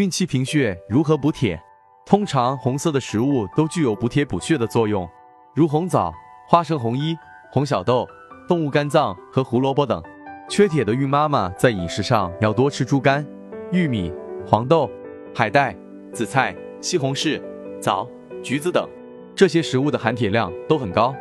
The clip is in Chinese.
孕期贫血如何补铁？通常红色的食物都具有补铁补血的作用如红枣花生红衣红小豆动物肝脏和胡萝卜等。缺铁的孕妈妈在饮食上要多吃猪肝玉米黄豆海带紫菜西红柿枣橘子等这些食物的含铁量都很高。